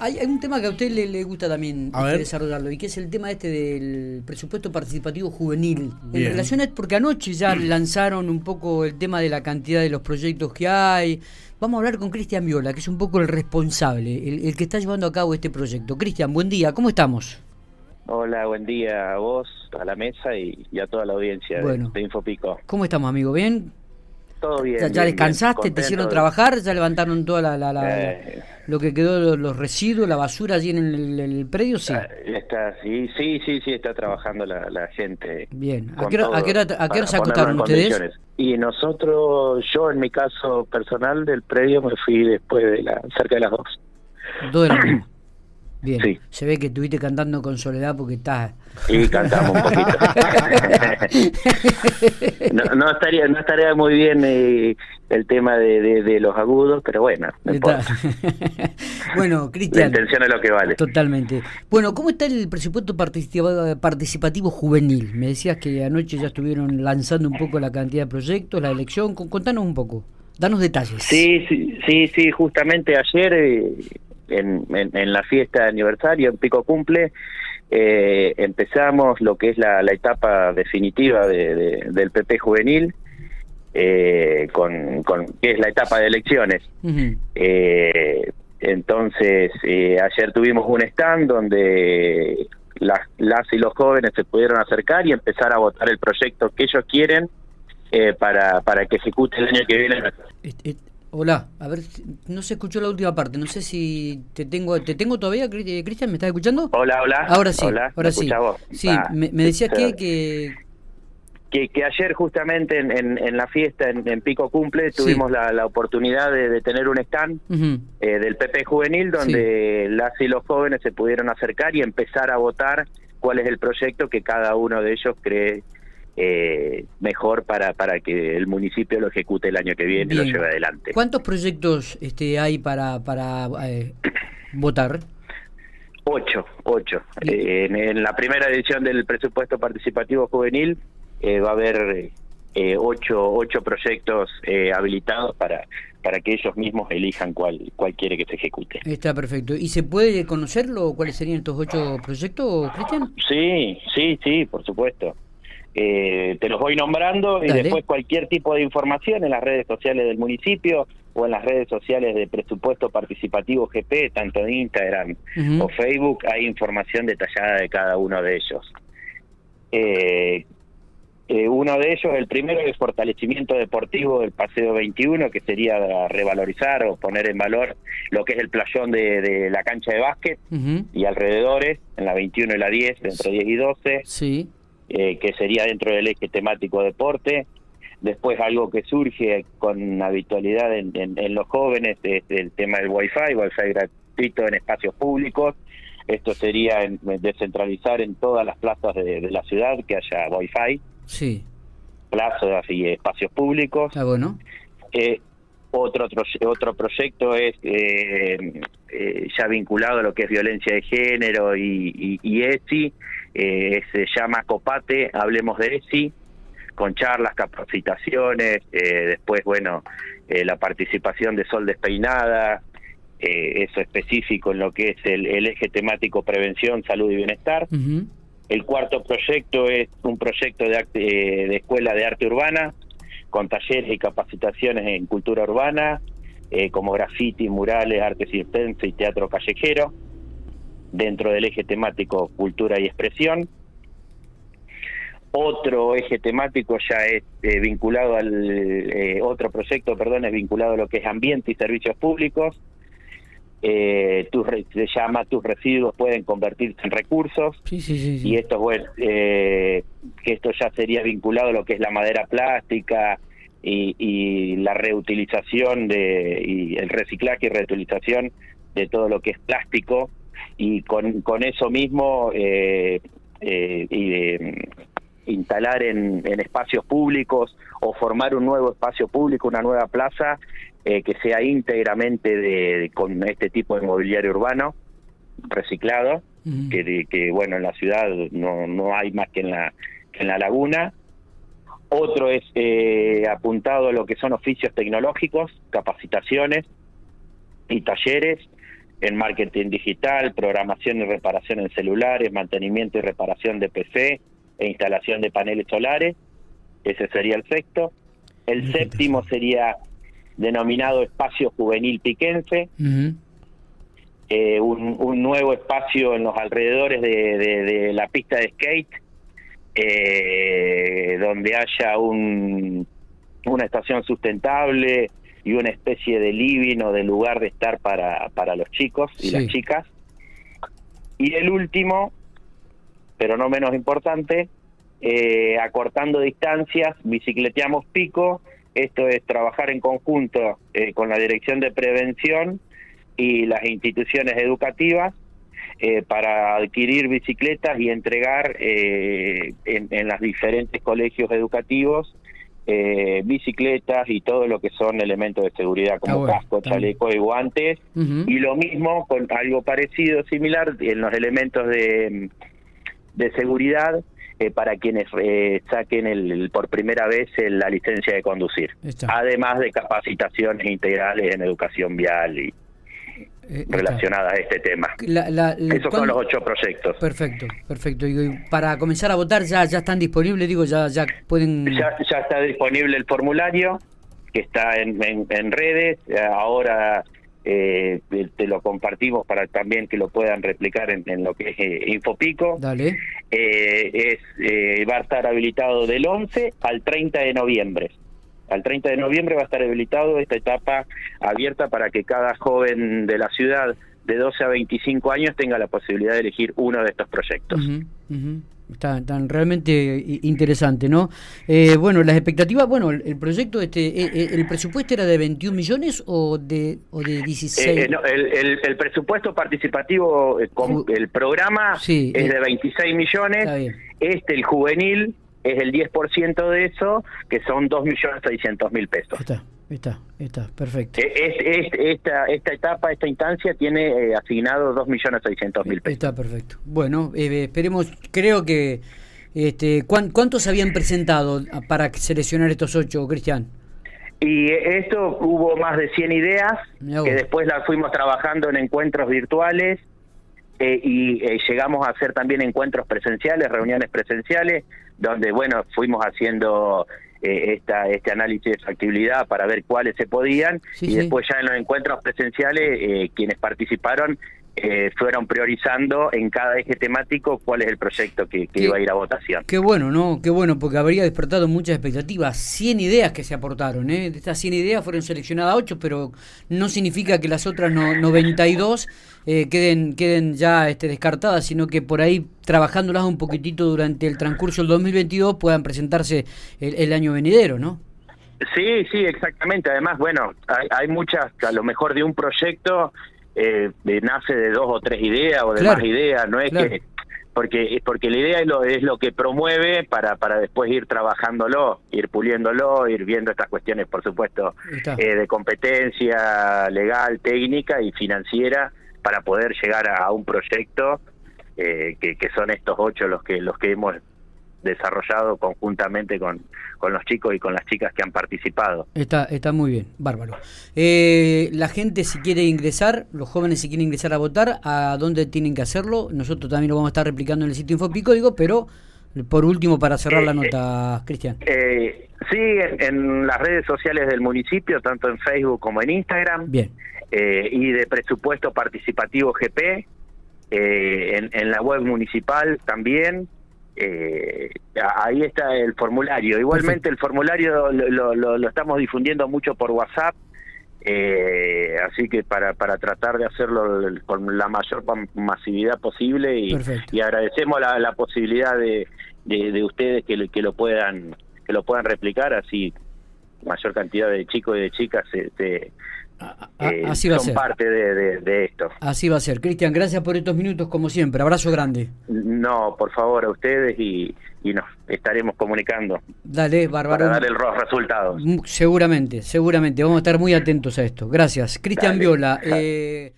Hay, hay un tema que a usted le, le gusta también este, desarrollarlo y que es el tema este del presupuesto participativo juvenil. En relación a porque anoche ya lanzaron un poco el tema de la cantidad de los proyectos que hay. Vamos a hablar con Cristian Viola, que es un poco el responsable, el, el que está llevando a cabo este proyecto. Cristian, buen día, ¿cómo estamos? Hola, buen día a vos, a la mesa y, y a toda la audiencia de, Infopico. ¿Cómo estamos, amigo? ¿Bien? Todo bien. ¿Ya, ya bien, descansaste? bien, ¿Te hicieron trabajar? ¿Ya levantaron toda la, la- la- Eh. lo que quedó, los, los residuos, la basura allí en el, el predio? Sí. Ah, Está, sí, sí, sí, sí, está trabajando la, la gente. Bien. ¿A qué hora- a qué hora- a qué para hora se acostaron ustedes? Y nosotros, yo en mi caso personal del predio me fui después de la, cerca de las dos. Dos de la mañana. Bien. Sí. Se ve que estuviste cantando con soledad porque estás. Y cantamos un poquito. no, no estaría no estaría muy bien eh, el tema de, de- de los agudos, pero bueno, no importa. bueno, La Cristian. intención es lo que vale. Totalmente. Bueno, ¿cómo está el presupuesto participa- participativo juvenil? Me decías que anoche ya estuvieron lanzando un poco la cantidad de proyectos, la elección. Con- Contanos un poco. Danos detalles. Sí, sí, sí, sí, justamente ayer eh, en, en, en la fiesta de aniversario, en Pico Cumple, eh, empezamos lo que es la, la etapa definitiva de, de- del PP juvenil, eh, con, con que es la etapa de elecciones. Eh, entonces, eh, ayer tuvimos un stand donde las, las y los jóvenes se pudieron acercar y empezar a votar el proyecto que ellos quieren eh, para, para que ejecute el año que viene. Hola, a ver, no se escuchó la última parte. No sé si te tengo, te tengo todavía, eh, Cristian. ¿Me estás escuchando? Hola, hola. Ahora sí, Hola, ahora ¿me sí. vos? Sí, Ah, me, me decías sí. que, que que, que ayer justamente en, en, en la fiesta en, en Pico Cumple Sí. tuvimos la, la oportunidad de, de tener un stand eh, del PP Juvenil donde las y los jóvenes se pudieron acercar y empezar a votar cuál es el proyecto que cada uno de ellos cree eh, mejor para, para que el municipio lo ejecute el año que viene y lo lleve adelante. ¿cuántos proyectos este, hay para, para eh, votar? Ocho, ocho. Eh, en, en la primera edición del presupuesto participativo juvenil eh, va a haber eh, ocho, ocho proyectos eh, habilitados para, para que ellos mismos elijan cuál, cuál quiere que se ejecute. Está perfecto. ¿Y se puede conocerlo cuáles serían estos ocho proyectos, Cristian? Sí, sí, sí, por supuesto. Eh, te los voy nombrando y después cualquier tipo de información en las redes sociales del municipio o en las redes sociales de presupuesto participativo GP, tanto en Instagram o Facebook, hay información detallada de cada uno de ellos. Eh, eh, uno de ellos, el primero, es fortalecimiento deportivo del Paseo 21, que sería revalorizar o poner en valor lo que es el playón de, de la cancha de básquet y alrededores, en la 21 y la 10, dentro de 10 y 12, Sí. Eh, que sería dentro del eje temático deporte. Después algo que surge con habitualidad en, en- en los jóvenes es el tema del Wi-Fi, Wi-Fi gratuito en espacios públicos. Esto sería en- descentralizar en todas las plazas de, de la ciudad que haya Wi-Fi, Sí. plazas y espacios públicos. Está bueno. Eh, otro, otro otro proyecto es eh, eh, ya vinculado a lo que es violencia de género y, y, y ESI, eh, se llama Copate, hablemos de ESI, con charlas, capacitaciones, eh, después, bueno, eh, la participación de Sol Despeinada, eh, eso específico en lo que es el, el eje temático prevención, salud y bienestar. El cuarto proyecto es un proyecto de, arte- eh, de escuela de arte urbana, con talleres y capacitaciones en cultura urbana, como graffiti, murales, arte circense y teatro callejero, dentro del eje temático cultura y expresión. Otro eje temático ya es eh, vinculado al eh, otro proyecto, perdón, es vinculado a lo que es ambiente y servicios públicos. Eh, tus se llama tus residuos pueden convertirse en recursos Sí, sí, sí. sí. y esto bueno eh, que esto ya sería vinculado a lo que es la madera plástica y, y la reutilización de y el reciclaje y reutilización de todo lo que es plástico y con, con eso mismo eh, eh, y de, mm, instalar en, en espacios públicos o formar un nuevo espacio público, una nueva plaza eh, que sea íntegramente de, con este tipo de mobiliario urbano reciclado que, de- que bueno en la ciudad no, no hay más que en la que en la laguna. Otro es eh, apuntado a lo que son oficios tecnológicos capacitaciones y talleres en marketing digital, programación y reparación en celulares, mantenimiento y reparación de PC e instalación de paneles solares. Ese sería el sexto. El séptimo sería denominado Espacio Juvenil Piquense, eh, un, nuevo espacio en los alrededores de, la pista de skate, eh, donde haya un, una estación sustentable y una especie de living o de lugar de estar para, para los chicos y las chicas. Y el último, pero no menos importante, eh, acortando distancias, bicicleteamos pico, esto es trabajar en conjunto eh, con la Dirección de Prevención y las instituciones educativas eh, para adquirir bicicletas y entregar en, en los diferentes colegios educativos bicicletas y todo lo que son elementos de seguridad como casco, chaleco y guantes. Y lo mismo con algo parecido, similar en los elementos de, de seguridad eh, para quienes eh, saquen el, por primera vez la licencia de conducir, además de capacitaciones integrales en educación vial y eh, relacionadas a este tema. Esos son los ocho proyectos. Perfecto, perfecto. Y para comenzar a votar ya ya están disponibles, digo, ya ya pueden. Ya, ya está disponible el formulario que está en, en redes. Ahora eh, te lo compartimos para también que lo puedan replicar en, lo que es eh, Infopico. Dale. Eh, es, eh, va a estar habilitado del 11 al 30 de noviembre. Al 30 de noviembre va a estar habilitado esta etapa abierta para que cada joven de la ciudad de 12 a 25 años tenga la posibilidad de elegir uno de estos proyectos. Está, tan realmente interesante, ¿no? Eh, bueno, las expectativas, bueno, el, proyecto, este, eh, eh, ¿el presupuesto era de 21 millones o de, o de 16? no, el, el, presupuesto participativo, con, el programa es de 26 millones, este, el juvenil, es el 10% de eso, que son 2.600.000 pesos. Está. Está, está, perfecto. esta, esta etapa, esta instancia tiene eh, asignado 2.600.000 pesos. Está perfecto. Bueno, eh, esperemos, creo que... Este, ¿Cuántos habían presentado para seleccionar estos ocho, Cristian? Y esto hubo más de 100 ideas, que después las fuimos trabajando en encuentros virtuales eh, y llegamos a hacer también encuentros presenciales, reuniones presenciales, donde, bueno, fuimos haciendo eh, esta, este análisis de factibilidad para ver cuáles se podían. Y después ya en los encuentros presenciales eh, quienes participaron eh, fueron priorizando en cada eje temático cuál es el proyecto que, iba a ir a votación. Qué bueno, ¿no? Qué bueno, porque habría despertado muchas expectativas. 100 ideas que se aportaron, ¿eh? De estas 100 ideas fueron seleccionadas 8, pero no significa que las otras no, 92 eh, queden, queden ya este, descartadas, sino que por ahí trabajándolas un poquitito durante el transcurso del 2022 puedan presentarse el, año venidero, ¿no? Sí, sí, exactamente. Además, bueno, hay, hay muchas, a lo mejor de un proyecto eh, nace de dos o tres ideas o de más ideas, no es que porque porque la idea es lo es lo que promueve para para después ir trabajándolo, ir puliéndolo, ir viendo estas cuestiones, por supuesto, eh, de competencia legal, técnica y financiera para poder llegar a, un proyecto eh, que, que son estos ocho los que los que hemos desarrollado conjuntamente con, con los chicos y con las chicas que han participado. Está, está muy bien, bárbaro. Eh, la gente si quiere ingresar, los jóvenes si quieren ingresar a votar, ¿a dónde tienen que hacerlo? Nosotros también lo vamos a estar replicando en el sitio Infopicódigo, pero por último, para cerrar la eh, nota, Cristian. Eh, sí, en, las redes sociales del municipio, tanto en Facebook como en Instagram. Bien. Eh, y de presupuesto participativo GP, en, en la web municipal también eh, ahí está el formulario. Igualmente el formulario lo, lo, estamos difundiendo mucho por WhatsApp, eh, así que para, para tratar de hacerlo con la mayor masividad posible y, y agradecemos la, la posibilidad de, de, ustedes que, que lo puedan que lo puedan replicar así mayor cantidad de chicos y de chicas se, eh, Así va son a ser. parte de, esto. Así va a ser. Cristian, gracias por estos minutos, como siempre. Abrazo grande. No, por favor, a ustedes y, nos estaremos comunicando. Dale, Bárbaro. Para dar el resultados. Seguramente, seguramente. Vamos a estar muy atentos a esto. Gracias. Cristian Viola. Eh...